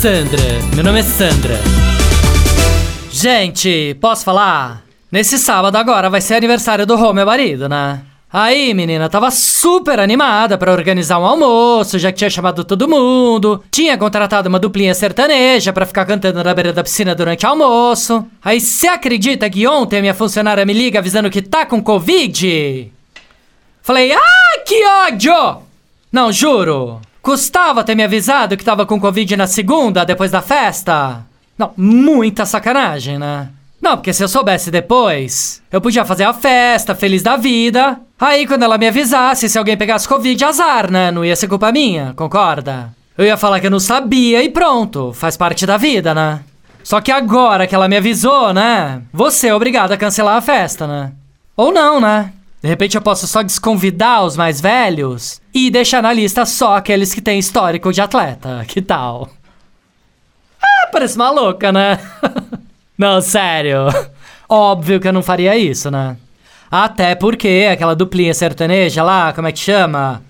Sandra, meu nome é Sandra. Gente, posso falar? Nesse sábado agora vai ser aniversário do Rô, meu marido, né? Aí, menina, tava super animada pra organizar um almoço, já que tinha chamado todo mundo. Tinha contratado uma duplinha sertaneja pra ficar cantando na beira da piscina durante o almoço. Aí, você acredita que ontem a minha funcionária me liga avisando que tá com Covid? Falei, ah, que ódio! Não, juro. Custava ter me avisado que tava com Covid na segunda, depois da festa? Não, muita sacanagem, né? Não, porque se eu soubesse depois, eu podia fazer a festa, feliz da vida. Aí quando ela me avisasse, se alguém pegasse Covid, azar, né? Não ia ser culpa minha, concorda? Eu ia falar que eu não sabia e pronto, faz parte da vida, né? Só que agora que ela me avisou, né? Você é obrigado a cancelar a festa, né? Ou não, né? De repente eu posso só desconvidar os mais velhos e deixar na lista só aqueles que têm histórico de atleta. Que tal? Ah, parece maluca, né? Não, sério. Óbvio que eu não faria isso, né? Até porque aquela duplinha sertaneja lá, como é que chama?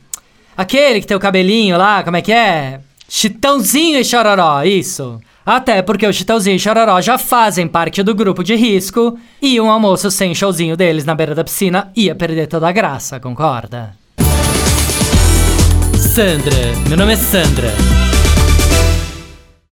Aquele que tem o cabelinho lá, como é que é? Chitãozinho e Chororó, isso. Até porque o Chitãozinho e Chororó já fazem parte do grupo de risco e um almoço sem showzinho deles na beira da piscina ia perder toda a graça, concorda? Sandra, meu nome é Sandra.